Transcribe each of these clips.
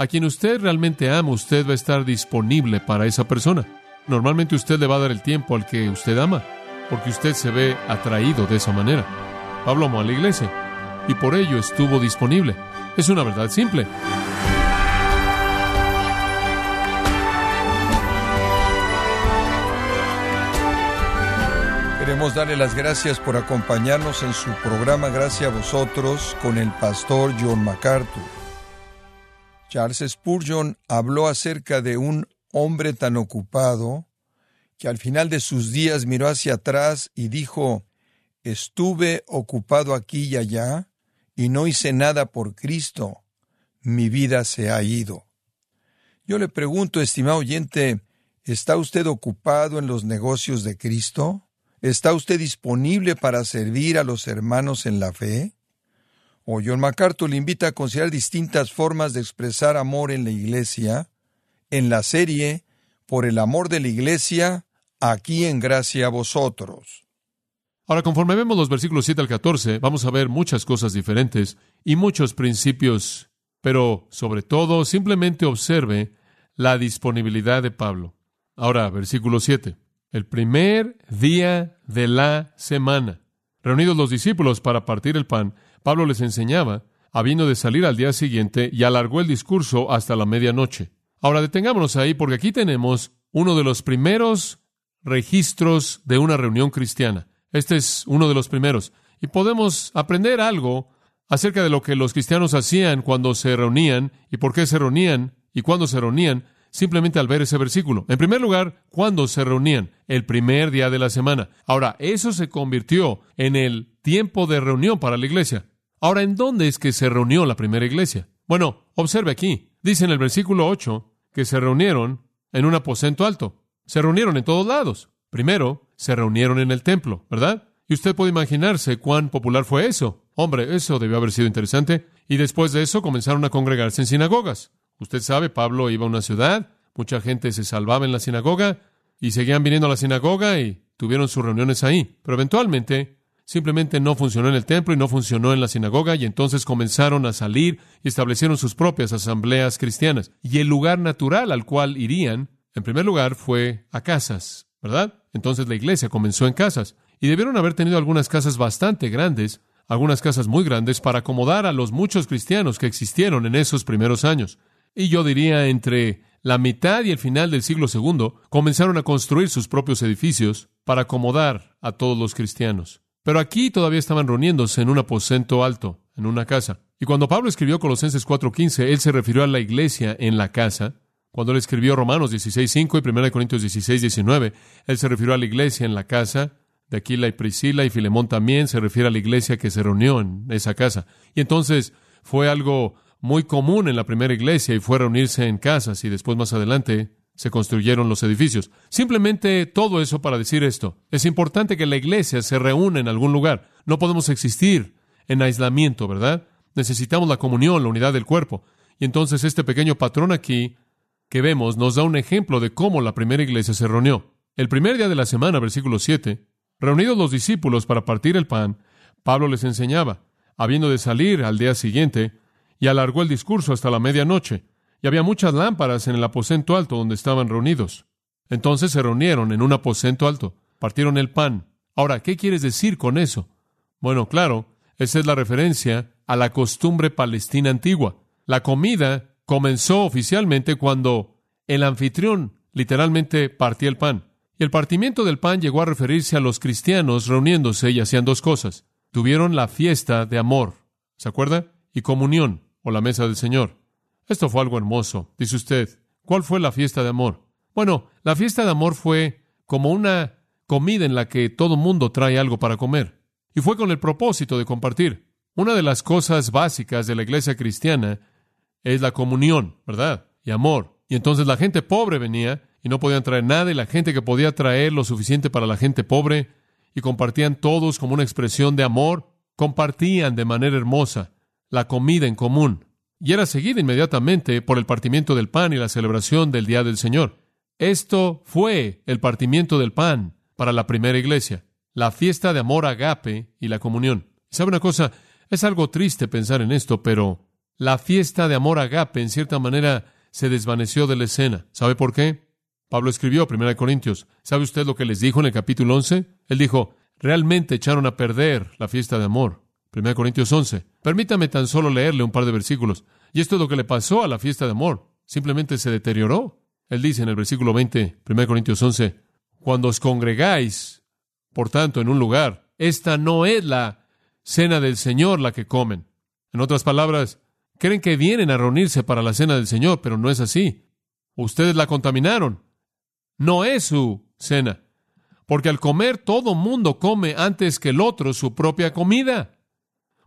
A quien usted realmente ama, usted va a estar disponible para esa persona. Normalmente usted le va a dar el tiempo al que usted ama, porque usted se ve atraído de esa manera. Pablo amó a la iglesia y por ello estuvo disponible. Es una verdad simple. Queremos darle las gracias por acompañarnos en su programa Gracias a vosotros con el pastor John MacArthur. Charles Spurgeon habló acerca de un hombre tan ocupado que al final de sus días miró hacia atrás y dijo, estuve ocupado aquí y allá y no hice nada por Cristo, mi vida se ha ido. Yo le pregunto, estimado oyente, ¿está usted ocupado en los negocios de Cristo? ¿Está usted disponible para servir a los hermanos en la fe? O John MacArthur le invita a considerar distintas formas de expresar amor en la iglesia, en la serie Por el amor de la iglesia, aquí en gracia a vosotros. Ahora, conforme vemos los versículos 7 al 14, vamos a ver muchas cosas diferentes y muchos principios, pero sobre todo simplemente observe la disponibilidad de Pablo. Ahora, versículo 7 el primer día de la semana. Reunidos los discípulos para partir el pan, Pablo les enseñaba, habiendo de salir al día siguiente, y alargó el discurso hasta la medianoche. Ahora detengámonos ahí porque aquí tenemos uno de los primeros registros de una reunión cristiana. Este es uno de los primeros. Y podemos aprender algo acerca de lo que los cristianos hacían cuando se reunían y por qué se reunían y cuándo se reunían simplemente al ver ese versículo. En primer lugar, ¿cuándo se reunían? El primer día de la semana. Ahora, eso se convirtió en el tiempo de reunión para la iglesia. Ahora, ¿en dónde es que se reunió la primera iglesia? Bueno, observe aquí. Dice en el versículo 8 que se reunieron en un aposento alto. Se reunieron en todos lados. Primero, se reunieron en el templo, ¿verdad? Y usted puede imaginarse cuán popular fue eso. Hombre, eso debió haber sido interesante. Y después de eso comenzaron a congregarse en sinagogas. Usted sabe, Pablo iba a una ciudad, mucha gente se salvaba en la sinagoga y seguían viniendo a la sinagoga y tuvieron sus reuniones ahí. Pero eventualmente simplemente no funcionó en el templo y no funcionó en la sinagoga y entonces comenzaron a salir y establecieron sus propias asambleas cristianas. Y el lugar natural al cual irían, en primer lugar, fue a casas, ¿verdad? Entonces la iglesia comenzó en casas y debieron haber tenido algunas casas bastante grandes, algunas casas muy grandes para acomodar a los muchos cristianos que existieron en esos primeros años y yo diría entre la mitad y el final del siglo II, comenzaron a construir sus propios edificios para acomodar a todos los cristianos. Pero aquí todavía estaban reuniéndose en un aposento alto, en una casa. Y cuando Pablo escribió Colosenses 4:15, él se refirió a la iglesia en la casa. Cuando él escribió Romanos 16:5 y 1 Corintios 16:19, él se refirió a la iglesia en la casa. De Aquila y Priscila y Filemón también se refiere a la iglesia que se reunió en esa casa. Y entonces fue algo muy común en la primera iglesia y fue reunirse en casas y después más adelante se construyeron los edificios. Simplemente todo eso para decir esto. Es importante que la iglesia se reúna en algún lugar. No podemos existir en aislamiento, ¿verdad? Necesitamos la comunión, la unidad del cuerpo. Y entonces este pequeño patrón aquí que vemos nos da un ejemplo de cómo la primera iglesia se reunió. El primer día de la semana, versículo 7, reunidos los discípulos para partir el pan, Pablo les enseñaba, habiendo de salir al día siguiente, y alargó el discurso hasta la medianoche, y había muchas lámparas en el aposento alto donde estaban reunidos. Entonces se reunieron en un aposento alto, partieron el pan. Ahora, ¿qué quieres decir con eso? Bueno, claro, esa es la referencia a la costumbre palestina antigua. La comida comenzó oficialmente cuando el anfitrión literalmente partía el pan. Y el partimiento del pan llegó a referirse a los cristianos reuniéndose y hacían dos cosas. Tuvieron la fiesta de amor, ¿se acuerda? Y comunión o la mesa del Señor. Esto fue algo hermoso. Dice usted, ¿cuál fue la fiesta de amor? Bueno, la fiesta de amor fue como una comida en la que todo mundo trae algo para comer. Y fue con el propósito de compartir. Una de las cosas básicas de la iglesia cristiana es la comunión, ¿verdad? Y amor. Y entonces la gente pobre venía y no podían traer nada y la gente que podía traer lo suficiente para la gente pobre y compartían todos como una expresión de amor, compartían de manera hermosa la comida en común, y era seguida inmediatamente por el partimiento del pan y la celebración del Día del Señor. Esto fue el partimiento del pan para la primera iglesia, la fiesta de amor agape y la comunión. ¿Sabe una cosa? Es algo triste pensar en esto, pero la fiesta de amor agape, en cierta manera, se desvaneció de la escena. ¿Sabe por qué? Pablo escribió 1 Corintios. ¿Sabe usted lo que les dijo en el capítulo 11? Él dijo, realmente echaron a perder la fiesta de amor. 1 Corintios 11. Permítame tan solo leerle un par de versículos. Y esto es lo que le pasó a la fiesta de amor. Simplemente se deterioró. Él dice en el versículo 20, 1 Corintios 11, cuando os congregáis, por tanto, en un lugar, esta no es la cena del Señor la que comen. En otras palabras, creen que vienen a reunirse para la cena del Señor, pero no es así. Ustedes la contaminaron. No es su cena. Porque al comer todo mundo come antes que el otro su propia comida.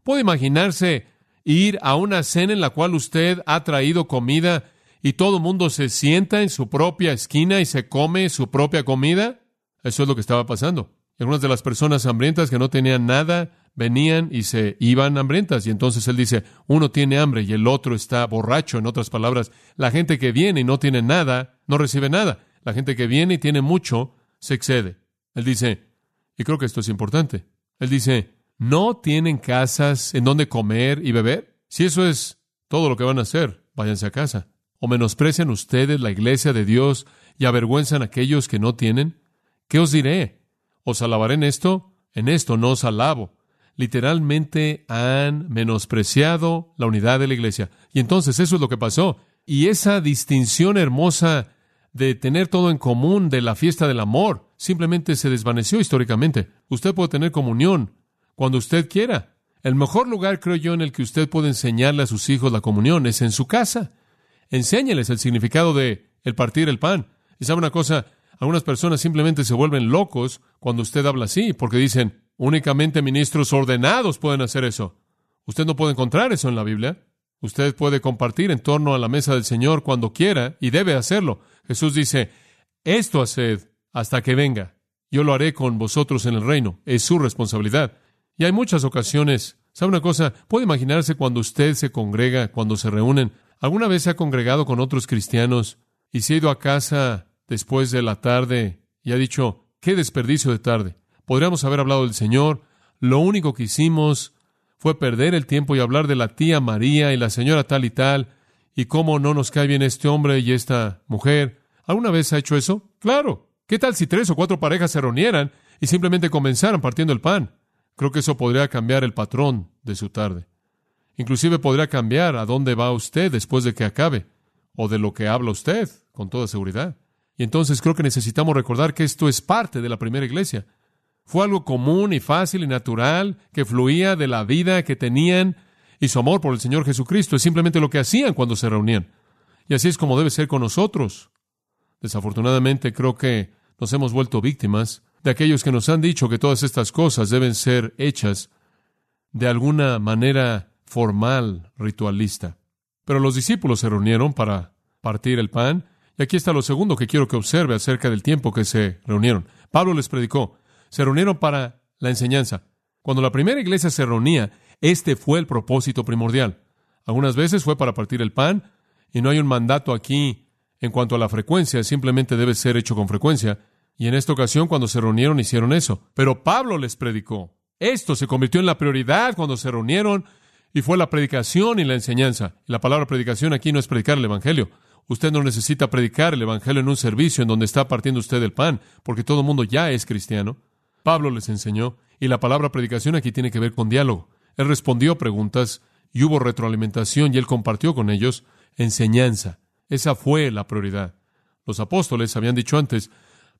¿Puede imaginarse ir a una cena en la cual usted ha traído comida y todo el mundo se sienta en su propia esquina y se come su propia comida? Eso es lo que estaba pasando. Algunas de las personas hambrientas que no tenían nada venían y se iban hambrientas. Y entonces él dice, uno tiene hambre y el otro está borracho. En otras palabras, la gente que viene y no tiene nada, no recibe nada. La gente que viene y tiene mucho, se excede. Él dice, y creo que esto es importante, él dice, ¿no tienen casas en donde comer y beber? Si eso es todo lo que van a hacer, váyanse a casa. ¿O menosprecian ustedes la iglesia de Dios y avergüenzan a aquellos que no tienen? ¿Qué os diré? ¿Os alabaré en esto? En esto no os alabo. Literalmente han menospreciado la unidad de la iglesia. Y entonces eso es lo que pasó. Y esa distinción hermosa de tener todo en común de la fiesta del amor simplemente se desvaneció históricamente. Usted puede tener comunión cuando usted quiera. El mejor lugar, creo yo, en el que usted puede enseñarle a sus hijos la comunión es en su casa. Enséñeles el significado de el partir el pan. Y sabe una cosa, algunas personas simplemente se vuelven locos cuando usted habla así, porque dicen, únicamente ministros ordenados pueden hacer eso. Usted no puede encontrar eso en la Biblia. Usted puede compartir en torno a la mesa del Señor cuando quiera y debe hacerlo. Jesús dice, esto haced hasta que venga. Yo lo haré con vosotros en el reino. Es su responsabilidad. Y hay muchas ocasiones. ¿Sabe una cosa? Puede imaginarse cuando usted se congrega, cuando se reúnen. ¿Alguna vez se ha congregado con otros cristianos y se ha ido a casa después de la tarde y ha dicho, qué desperdicio de tarde? Podríamos haber hablado del Señor. Lo único que hicimos fue perder el tiempo y hablar de la tía María y la señora tal y tal, y cómo no nos cae bien este hombre y esta mujer. ¿Alguna vez ha hecho eso? Claro. ¿Qué tal si tres o cuatro parejas se reunieran y simplemente comenzaran partiendo el pan? Creo que eso podría cambiar el patrón de su tarde. Inclusive podría cambiar a dónde va usted después de que acabe, o de lo que habla usted, con toda seguridad. Y entonces creo que necesitamos recordar que esto es parte de la primera iglesia. Fue algo común y fácil y natural que fluía de la vida que tenían y su amor por el Señor Jesucristo. Es simplemente lo que hacían cuando se reunían. Y así es como debe ser con nosotros. Desafortunadamente creo que nos hemos vuelto víctimas de aquellos que nos han dicho que todas estas cosas deben ser hechas de alguna manera formal, ritualista. Pero los discípulos se reunieron para partir el pan, y aquí está lo segundo que quiero que observe acerca del tiempo que se reunieron. Pablo les predicó, se reunieron para la enseñanza. Cuando la primera iglesia se reunía, este fue el propósito primordial. Algunas veces fue para partir el pan, y no hay un mandato aquí en cuanto a la frecuencia, simplemente debe ser hecho con frecuencia. Y en esta ocasión, cuando se reunieron, hicieron eso. Pero Pablo les predicó. Esto se convirtió en la prioridad cuando se reunieron y fue la predicación y la enseñanza. Y la palabra predicación aquí no es predicar el Evangelio. Usted no necesita predicar el Evangelio en un servicio en donde está partiendo usted el pan, porque todo el mundo ya es cristiano. Pablo les enseñó, y la palabra predicación aquí tiene que ver con diálogo. Él respondió preguntas y hubo retroalimentación y él compartió con ellos enseñanza. Esa fue la prioridad. Los apóstoles habían dicho antes,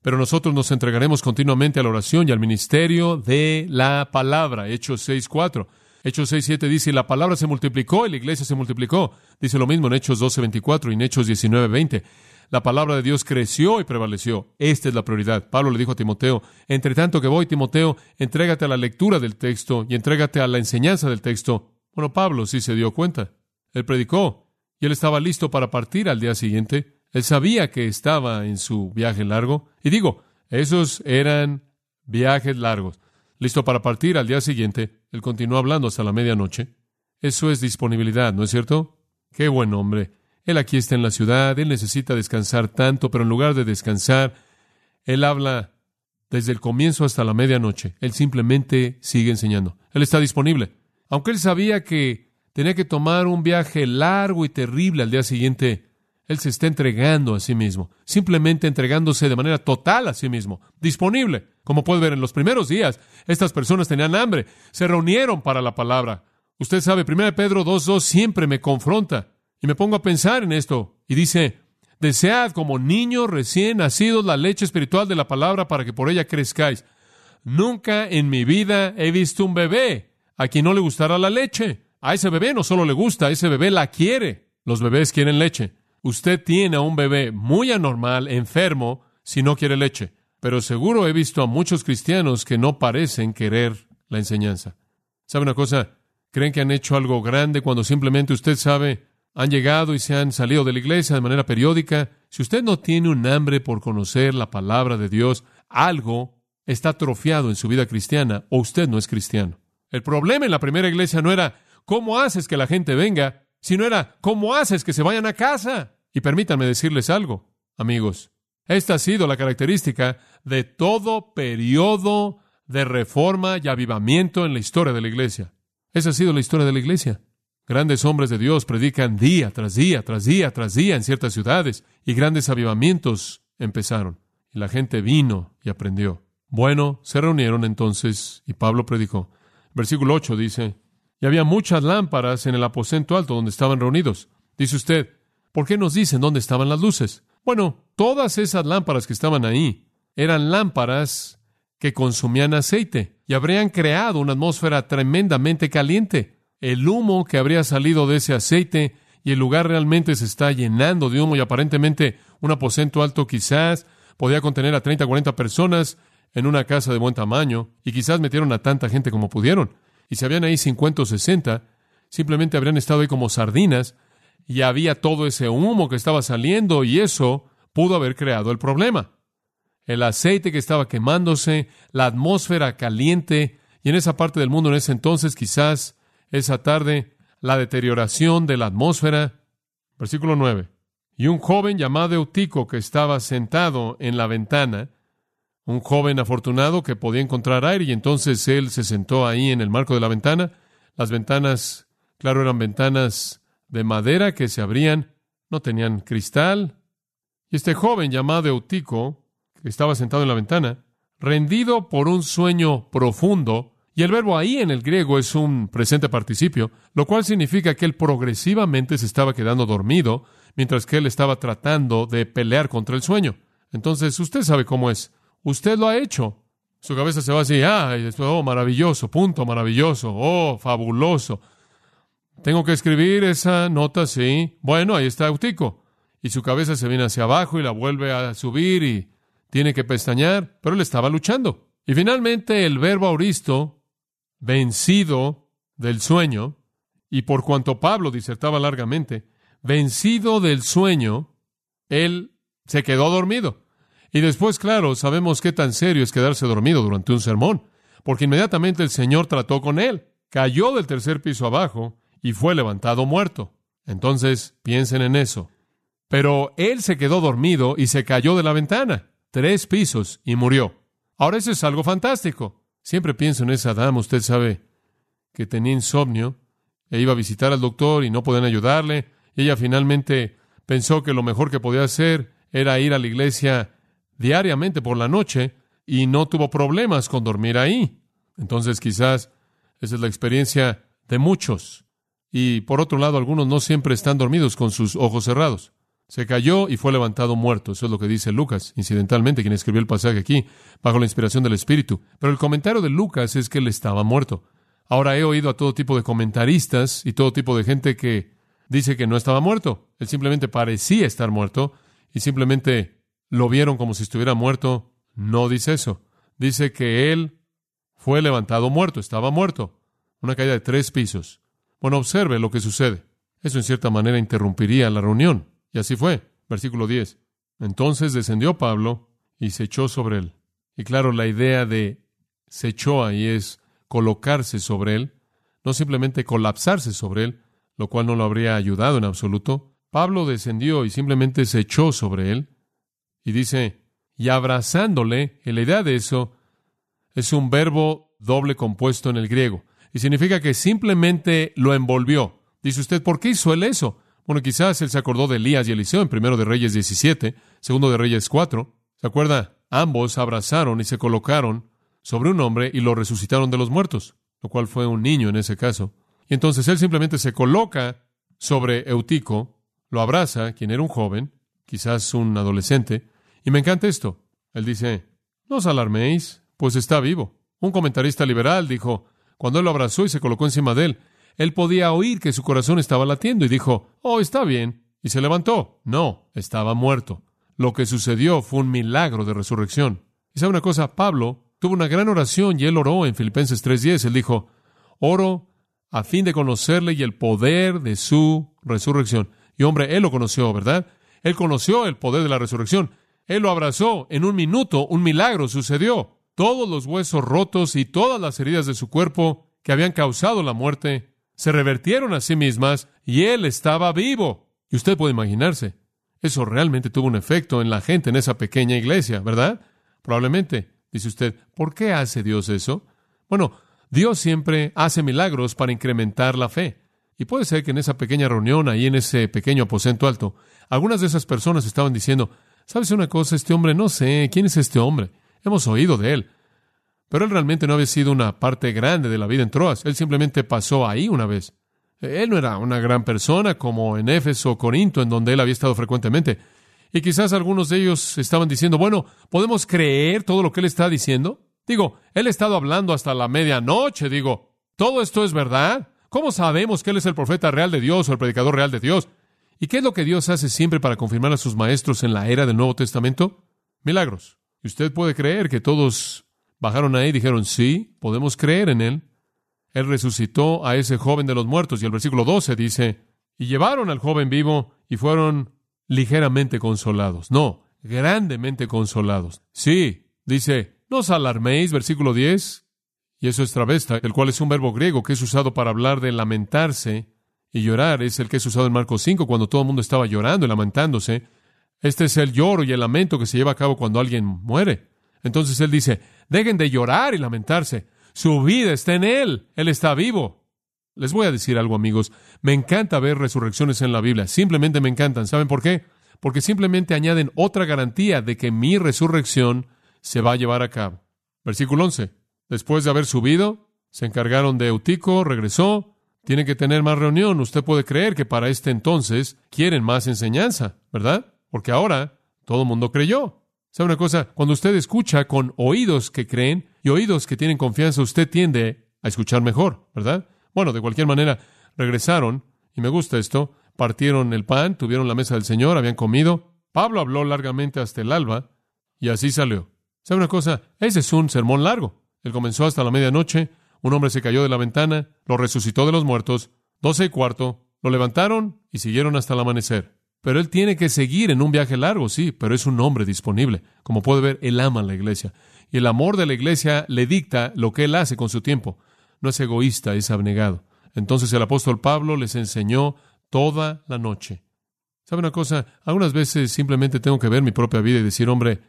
pero nosotros nos entregaremos continuamente a la oración y al ministerio de la palabra. Hechos 6.4. Hechos 6.7 dice, la palabra se multiplicó y la iglesia se multiplicó. Dice lo mismo en Hechos 12.24 y en Hechos 19.20. La palabra de Dios creció y prevaleció. Esta es la prioridad. Pablo le dijo a Timoteo, entre tanto que voy, Timoteo, entrégate a la lectura del texto y entrégate a la enseñanza del texto. Bueno, Pablo sí se dio cuenta. Él predicó y él estaba listo para partir al día siguiente. Él sabía que estaba en su viaje largo. Y digo, esos eran viajes largos. Listo para partir al día siguiente. Él continuó hablando hasta la medianoche. Eso es disponibilidad, ¿no es cierto? Qué buen hombre. Él aquí está en la ciudad, él necesita descansar tanto, pero en lugar de descansar, él habla desde el comienzo hasta la medianoche. Él simplemente sigue enseñando. Él está disponible. Aunque él sabía que tenía que tomar un viaje largo y terrible al día siguiente. Él se está entregando a sí mismo, simplemente entregándose de manera total a sí mismo, disponible. Como puede ver en los primeros días, estas personas tenían hambre, se reunieron para la palabra. Usted sabe, 1 Pedro 2.2 siempre me confronta y me pongo a pensar en esto y dice, desead como niños recién nacidos la leche espiritual de la palabra para que por ella crezcáis. Nunca en mi vida he visto un bebé a quien no le gustara la leche. A ese bebé no solo le gusta, ese bebé la quiere. Los bebés quieren leche. Usted tiene a un bebé muy anormal, enfermo, si no quiere leche. Pero seguro he visto a muchos cristianos que no parecen querer la enseñanza. ¿Sabe una cosa? ¿Creen que han hecho algo grande cuando simplemente usted sabe, han llegado y se han salido de la iglesia de manera periódica? Si usted no tiene un hambre por conocer la palabra de Dios, algo está atrofiado en su vida cristiana o usted no es cristiano. El problema en la primera iglesia no era cómo haces que la gente venga, sino era cómo haces que se vayan a casa. Y permítanme decirles algo, amigos. Esta ha sido la característica de todo periodo de reforma y avivamiento en la historia de la iglesia. Esa ha sido la historia de la iglesia. Grandes hombres de Dios predican día tras día, tras día, tras día en ciertas ciudades, y grandes avivamientos empezaron. Y la gente vino y aprendió. Bueno, se reunieron entonces y Pablo predicó. Versículo 8 dice, y había muchas lámparas en el aposento alto donde estaban reunidos. Dice usted, ¿por qué nos dicen dónde estaban las luces? Bueno, todas esas lámparas que estaban ahí eran lámparas que consumían aceite y habrían creado una atmósfera tremendamente caliente. El humo que habría salido de ese aceite y el lugar realmente se está llenando de humo y aparentemente un aposento alto quizás podía contener a 30 o 40 personas en una casa de buen tamaño y quizás metieron a tanta gente como pudieron. Y si habían ahí 50 o 60, simplemente habrían estado ahí como sardinas y había todo ese humo que estaba saliendo y eso pudo haber creado el problema. El aceite que estaba quemándose, la atmósfera caliente y en esa parte del mundo en ese entonces quizás esa tarde la deterioración de la atmósfera. Versículo 9. Y un joven llamado Eutico que estaba sentado en la ventana, un joven afortunado que podía encontrar aire y entonces él se sentó ahí en el marco de la ventana. Las ventanas, claro, eran ventanas de madera que se abrían, no tenían cristal. Y este joven llamado Eutico, que estaba sentado en la ventana, rendido por un sueño profundo, y el verbo ahí en el griego es un presente participio, lo cual significa que él progresivamente se estaba quedando dormido, mientras que él estaba tratando de pelear contra el sueño. Entonces, usted sabe cómo es. Usted lo ha hecho. Su cabeza se va así, ah, oh, maravilloso, punto, maravilloso, oh, fabuloso. Tengo que escribir esa nota, sí. Bueno, ahí está Eutico. Y su cabeza se viene hacia abajo y la vuelve a subir y tiene que pestañear, pero él estaba luchando. Y finalmente el verbo auristo, vencido del sueño, y por cuanto Pablo disertaba largamente, vencido del sueño, él se quedó dormido. Y después, claro, sabemos qué tan serio es quedarse dormido durante un sermón, porque inmediatamente el Señor trató con él, cayó del tercer piso abajo y fue levantado muerto. Entonces, piensen en eso. Pero él se quedó dormido y se cayó de la ventana, tres pisos, y murió. Ahora eso es algo fantástico. Siempre pienso en esa dama, usted sabe, que tenía insomnio e iba a visitar al doctor y no podían ayudarle. Y ella finalmente pensó que lo mejor que podía hacer era ir a la iglesia diariamente por la noche y no tuvo problemas con dormir ahí. Entonces quizás esa es la experiencia de muchos. Y por otro lado, algunos no siempre están dormidos con sus ojos cerrados. Se cayó y fue levantado muerto. Eso es lo que dice Lucas, incidentalmente, quien escribió el pasaje aquí, bajo la inspiración del Espíritu. Pero el comentario de Lucas es que él estaba muerto. Ahora he oído a todo tipo de comentaristas y todo tipo de gente que dice que no estaba muerto. Él simplemente parecía estar muerto y simplemente lo vieron como si estuviera muerto. No dice eso. Dice que él fue levantado muerto, estaba muerto. Una caída de tres pisos. Bueno, observe lo que sucede. Eso en cierta manera interrumpiría la reunión. Y así fue. Versículo 10. Entonces descendió Pablo y se echó sobre él. Y claro, la idea de se echó ahí es colocarse sobre él, no simplemente colapsarse sobre él, lo cual no lo habría ayudado en absoluto. Pablo descendió y simplemente se echó sobre él. Y dice, y abrazándole, en la idea de eso, es un verbo doble compuesto en el griego. Y significa que simplemente lo envolvió. Dice usted, ¿por qué hizo él eso? Bueno, quizás él se acordó de Elías y Eliseo en primero de Reyes 17, segundo de Reyes 4. ¿Se acuerda? Ambos abrazaron y se colocaron sobre un hombre y lo resucitaron de los muertos, lo cual fue un niño en ese caso. Y entonces él simplemente se coloca sobre Eutico, lo abraza, quien era un joven, quizás un adolescente, y me encanta esto. Él dice, no os alarméis, pues está vivo. Un comentarista liberal dijo, cuando él lo abrazó y se colocó encima de él, él podía oír que su corazón estaba latiendo y dijo, oh, está bien, y se levantó. No, estaba muerto. Lo que sucedió fue un milagro de resurrección. Y sabe una cosa, Pablo tuvo una gran oración y él oró en Filipenses 3:10. Él dijo, oro a fin de conocerle y el poder de su resurrección. Y hombre, él lo conoció, ¿verdad? Él conoció el poder de la resurrección. Él lo abrazó. En un minuto, un milagro sucedió. Todos los huesos rotos y todas las heridas de su cuerpo que habían causado la muerte se revertieron a sí mismas y él estaba vivo. Y usted puede imaginarse, eso realmente tuvo un efecto en la gente en esa pequeña iglesia, ¿verdad? Probablemente. Dice usted, ¿por qué hace Dios eso? Bueno, Dios siempre hace milagros para incrementar la fe. Y puede ser que en esa pequeña reunión, ahí en ese pequeño aposento alto, algunas de esas personas estaban diciendo, ¿sabes una cosa? Este hombre, no sé, ¿quién es este hombre? Hemos oído de él. Pero él realmente no había sido una parte grande de la vida en Troas. Él simplemente pasó ahí una vez. Él no era una gran persona como en Éfeso o Corinto, en donde él había estado frecuentemente. Y quizás algunos de ellos estaban diciendo, bueno, ¿podemos creer todo lo que él está diciendo? Digo, él ha estado hablando hasta la medianoche, digo, ¿todo esto es verdad? ¿Cómo sabemos que él es el profeta real de Dios o el predicador real de Dios? ¿Y qué es lo que Dios hace siempre para confirmar a sus maestros en la era del Nuevo Testamento? Milagros. Y usted puede creer que todos bajaron ahí y dijeron, sí, podemos creer en él. Él resucitó a ese joven de los muertos. Y el versículo 12 dice, y llevaron al joven vivo y fueron ligeramente consolados. No, grandemente consolados. Sí, dice, no os alarméis, versículo 10. Y eso es travesta, el cual es un verbo griego que es usado para hablar de lamentarse y llorar. Es el que es usado en Marcos 5 cuando todo el mundo estaba llorando y lamentándose. Este es el lloro y el lamento que se lleva a cabo cuando alguien muere. Entonces él dice, dejen de llorar y lamentarse. Su vida está en Él. Él está vivo. Les voy a decir algo, amigos. Me encanta ver resurrecciones en la Biblia. Simplemente me encantan. ¿Saben por qué? Porque simplemente añaden otra garantía de que mi resurrección se va a llevar a cabo. Versículo 11. Después de haber subido, se encargaron de Eutico, regresó. Tiene que tener más reunión. Usted puede creer que para este entonces quieren más enseñanza, ¿verdad? Porque ahora todo el mundo creyó. ¿Sabe una cosa? Cuando usted escucha con oídos que creen y oídos que tienen confianza, usted tiende a escuchar mejor, ¿verdad? Bueno, de cualquier manera, regresaron, y me gusta esto, partieron el pan, tuvieron la mesa del Señor, habían comido. Pablo habló largamente hasta el alba, y así salió. ¿Sabe una cosa? Ese es un sermón largo. Él comenzó hasta la medianoche, un hombre se cayó de la ventana, lo resucitó de los muertos, doce y cuarto, lo levantaron y siguieron hasta el amanecer. Pero él tiene que seguir en un viaje largo, sí, pero es un hombre disponible. Como puede ver, él ama a la iglesia. Y el amor de la iglesia le dicta lo que él hace con su tiempo. No es egoísta, es abnegado. Entonces el apóstol Pablo les enseñó toda la noche. ¿Sabe una cosa? Algunas veces simplemente tengo que ver mi propia vida y decir, hombre,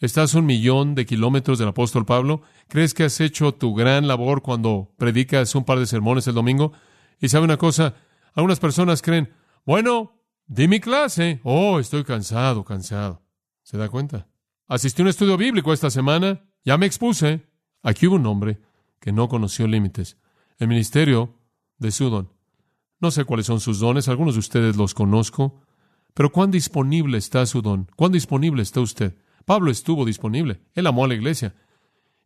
¿estás un millón de kilómetros del apóstol Pablo? ¿Crees que has hecho tu gran labor cuando predicas un par de sermones el domingo? Y sabe una cosa, algunas personas creen, bueno, Di mi clase. Oh, estoy cansado, cansado. ¿Se da cuenta? Asistí a un estudio bíblico esta semana. Ya me expuse. Aquí hubo un hombre que no conoció límites. El ministerio de Sudon. No sé cuáles son sus dones, algunos de ustedes los conozco, pero ¿cuán disponible está su don? ¿Cuán disponible está usted? Pablo estuvo disponible, él amó a la iglesia.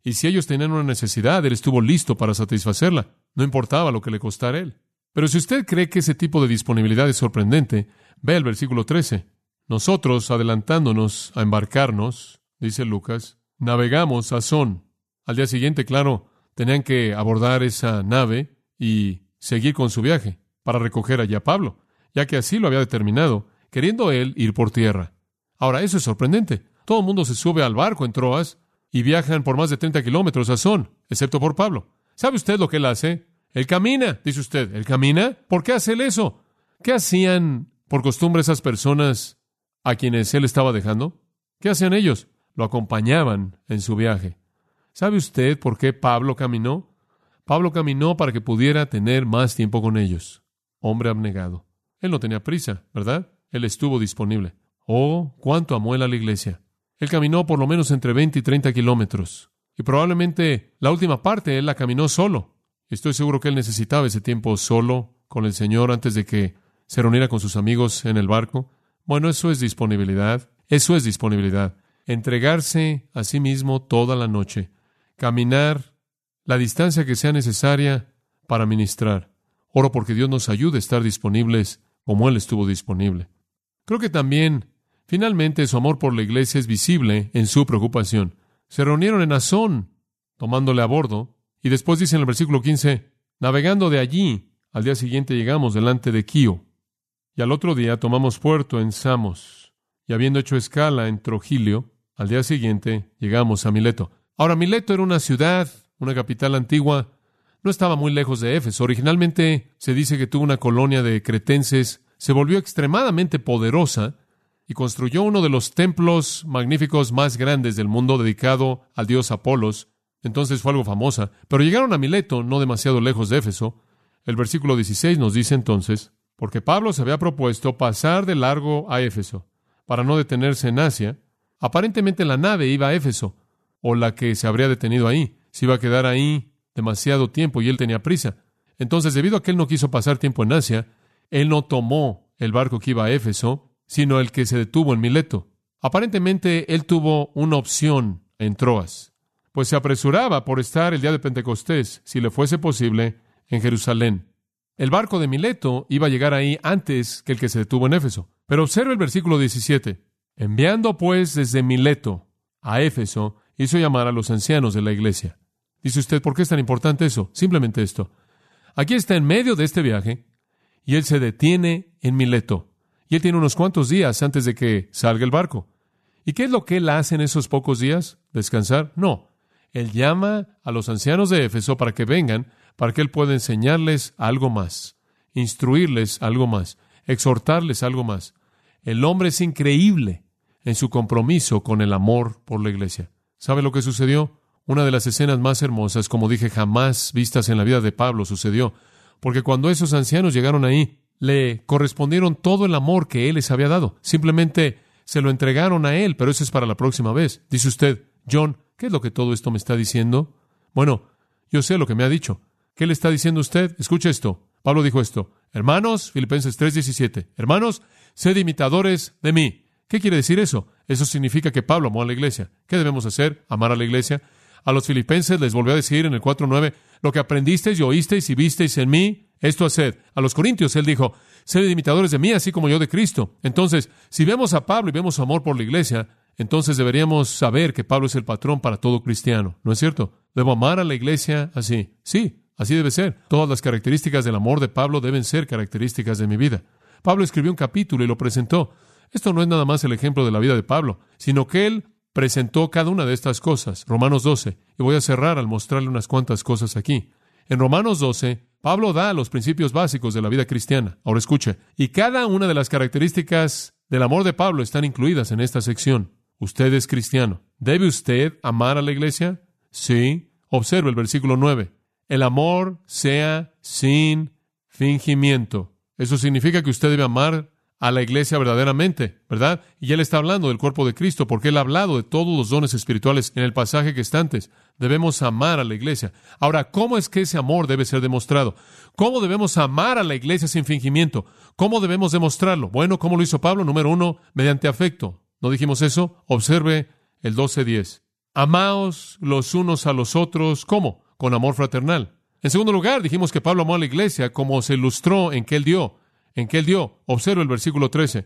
Y si ellos tenían una necesidad, él estuvo listo para satisfacerla, no importaba lo que le costara él. Pero si usted cree que ese tipo de disponibilidad es sorprendente, Ve el versículo 13. Nosotros, adelantándonos a embarcarnos, dice Lucas, navegamos a Son. Al día siguiente, claro, tenían que abordar esa nave y seguir con su viaje para recoger allá a Pablo, ya que así lo había determinado, queriendo él ir por tierra. Ahora, eso es sorprendente. Todo el mundo se sube al barco en Troas y viajan por más de 30 kilómetros a Son, excepto por Pablo. ¿Sabe usted lo que él hace? Él camina, dice usted. ¿Él camina? ¿Por qué hace él eso? ¿Qué hacían por costumbre esas personas a quienes él estaba dejando? ¿Qué hacían ellos? Lo acompañaban en su viaje. ¿Sabe usted por qué Pablo caminó? Pablo caminó para que pudiera tener más tiempo con ellos. hombre abnegado. Él no tenía prisa, ¿verdad? Él estuvo disponible. Oh, cuánto amó él a la iglesia. Él caminó por lo menos entre 20 y 30 kilómetros. Y probablemente la última parte él la caminó solo. Estoy seguro que él necesitaba ese tiempo solo con el Señor antes de que se reuniera con sus amigos en el barco. Bueno, eso es disponibilidad. Eso es disponibilidad. Entregarse a sí mismo toda la noche. Caminar la distancia que sea necesaria para ministrar. Oro porque Dios nos ayude a estar disponibles como Él estuvo disponible. Creo que también, finalmente, su amor por la iglesia es visible en su preocupación. Se reunieron en Azón, tomándole a bordo, y después dice en el versículo 15, navegando de allí, al día siguiente llegamos delante de Quío, y al otro día tomamos puerto en Samos, y habiendo hecho escala en Trogilio, al día siguiente llegamos a Mileto. Ahora, Mileto era una ciudad, una capital antigua, no estaba muy lejos de Éfeso. Originalmente se dice que tuvo una colonia de cretenses, se volvió extremadamente poderosa y construyó uno de los templos magníficos más grandes del mundo dedicado al dios Apolos. Entonces fue algo famosa. Pero llegaron a Mileto, no demasiado lejos de Éfeso. El versículo 16 nos dice entonces, porque Pablo se había propuesto pasar de largo a Éfeso, para no detenerse en Asia. Aparentemente la nave iba a Éfeso, o la que se habría detenido ahí. Se iba a quedar ahí demasiado tiempo y él tenía prisa. Entonces, debido a que él no quiso pasar tiempo en Asia, él no tomó el barco que iba a Éfeso, sino el que se detuvo en Mileto. Aparentemente, él tuvo una opción en Troas, pues se apresuraba por estar el día de Pentecostés, si le fuese posible, en Jerusalén. El barco de Mileto iba a llegar ahí antes que el que se detuvo en Éfeso. Pero observe el versículo 17. Enviando pues desde Mileto a Éfeso, hizo llamar a los ancianos de la iglesia. Dice usted, ¿por qué es tan importante eso? Simplemente esto. Aquí está en medio de este viaje y él se detiene en Mileto. Y él tiene unos cuantos días antes de que salga el barco. ¿Y qué es lo que él hace en esos pocos días? ¿Descansar? No. Él llama a los ancianos de Éfeso para que vengan, para que él pueda enseñarles algo más, instruirles algo más, exhortarles algo más. El hombre es increíble en su compromiso con el amor por la iglesia. ¿Sabe lo que sucedió? Una de las escenas más hermosas, como dije, jamás vistas en la vida de Pablo sucedió, porque cuando esos ancianos llegaron ahí, le correspondieron todo el amor que él les había dado. Simplemente se lo entregaron a él, pero eso es para la próxima vez. Dice usted, John, ¿qué es lo que todo esto me está diciendo? Bueno, yo sé lo que me ha dicho. ¿Qué le está diciendo usted? Escuche esto. Pablo dijo esto. Hermanos, Filipenses 3:17. Hermanos, sed imitadores de mí. ¿Qué quiere decir eso? Eso significa que Pablo amó a la iglesia. ¿Qué debemos hacer? Amar a la iglesia. A los filipenses les volvió a decir en el 4.9, lo que aprendisteis y oísteis y visteis en mí, esto haced. A los corintios él dijo, sed imitadores de mí, así como yo de Cristo. Entonces, si vemos a Pablo y vemos su amor por la iglesia, entonces deberíamos saber que Pablo es el patrón para todo cristiano, ¿no es cierto? Debo amar a la iglesia así. Sí, así debe ser. Todas las características del amor de Pablo deben ser características de mi vida. Pablo escribió un capítulo y lo presentó. Esto no es nada más el ejemplo de la vida de Pablo, sino que él presentó cada una de estas cosas. Romanos 12. Y voy a cerrar al mostrarle unas cuantas cosas aquí. En Romanos 12, Pablo da los principios básicos de la vida cristiana. Ahora escuche. Y cada una de las características del amor de Pablo están incluidas en esta sección. Usted es cristiano. ¿Debe usted amar a la iglesia? Sí. Observe el versículo 9. El amor sea sin fingimiento. Eso significa que usted debe amar a la iglesia verdaderamente, ¿verdad? Y él está hablando del cuerpo de Cristo, porque él ha hablado de todos los dones espirituales en el pasaje que está antes. Debemos amar a la iglesia. Ahora, ¿cómo es que ese amor debe ser demostrado? ¿Cómo debemos amar a la iglesia sin fingimiento? ¿Cómo debemos demostrarlo? Bueno, ¿cómo lo hizo Pablo? Número uno, mediante afecto. ¿No dijimos eso? Observe el 12.10. Amaos los unos a los otros, ¿cómo? Con amor fraternal. En segundo lugar, dijimos que Pablo amó a la iglesia como se ilustró en que él dio en que él dio. Observa el versículo 13.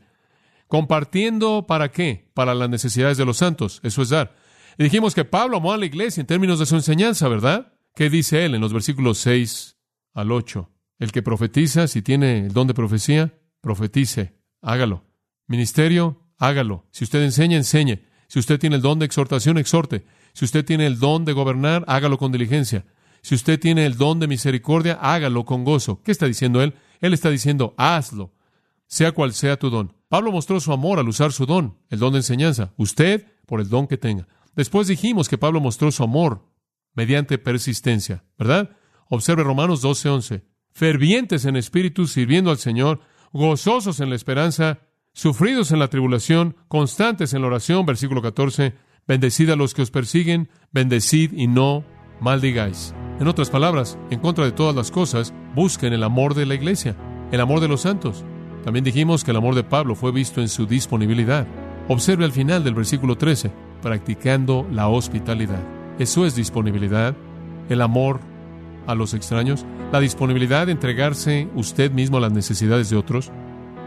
Compartiendo para qué? Para las necesidades de los santos. Eso es dar. Y dijimos que Pablo amó a la iglesia en términos de su enseñanza, ¿verdad? ¿Qué dice él en los versículos 6 al 8? El que profetiza, si tiene el don de profecía, profetice, hágalo. Ministerio, hágalo. Si usted enseña, enseñe. Si usted tiene el don de exhortación, exhorte. Si usted tiene el don de gobernar, hágalo con diligencia. Si usted tiene el don de misericordia, hágalo con gozo. ¿Qué está diciendo él? Él está diciendo, hazlo, sea cual sea tu don. Pablo mostró su amor al usar su don, el don de enseñanza. Usted, por el don que tenga. Después dijimos que Pablo mostró su amor mediante persistencia, ¿verdad? Observe Romanos 12:11. fervientes en espíritu, sirviendo al Señor, gozosos en la esperanza, sufridos en la tribulación, constantes en la oración, versículo 14, bendecid a los que os persiguen, bendecid y no maldigáis. En otras palabras, en contra de todas las cosas, busquen el amor de la iglesia, el amor de los santos. También dijimos que el amor de Pablo fue visto en su disponibilidad. Observe al final del versículo 13, practicando la hospitalidad. Eso es disponibilidad, el amor a los extraños, la disponibilidad de entregarse usted mismo a las necesidades de otros.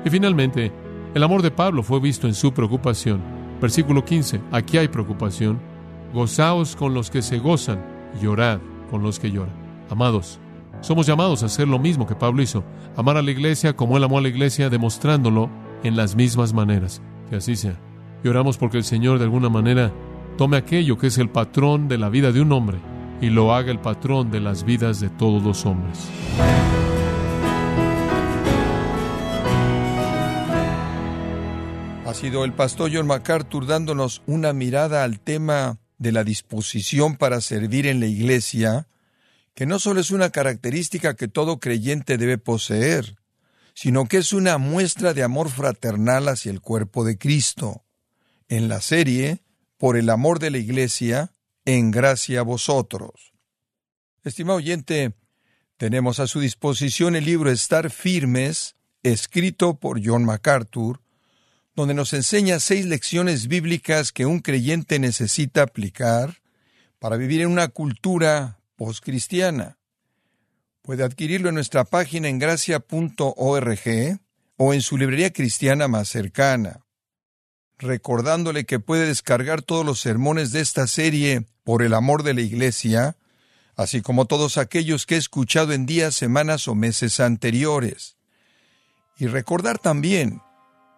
Y finalmente, el amor de Pablo fue visto en su preocupación. Versículo 15, aquí hay preocupación. Gozaos con los que se gozan, llorad con los que lloran. Amados, somos llamados a hacer lo mismo que Pablo hizo, amar a la iglesia como él amó a la iglesia, demostrándolo en las mismas maneras. Que así sea. Y oramos porque el Señor de alguna manera tome aquello que es el patrón de la vida de un hombre y lo haga el patrón de las vidas de todos los hombres. Ha sido el pastor John MacArthur dándonos una mirada al tema de la disposición para servir en la iglesia, que no solo es una característica que todo creyente debe poseer, sino que es una muestra de amor fraternal hacia el cuerpo de Cristo. En la serie, Por el amor de la iglesia, en gracia a vosotros. Estimado oyente, tenemos a su disposición el libro Estar Firmes, escrito por John MacArthur, donde nos enseña seis lecciones bíblicas que un creyente necesita aplicar para vivir en una cultura postcristiana. Puede adquirirlo en nuestra página en gracia.org o en su librería cristiana más cercana recordándole que puede descargar todos los sermones de esta serie por el amor de la Iglesia, así como todos aquellos que he escuchado en días, semanas o meses anteriores. Y recordar también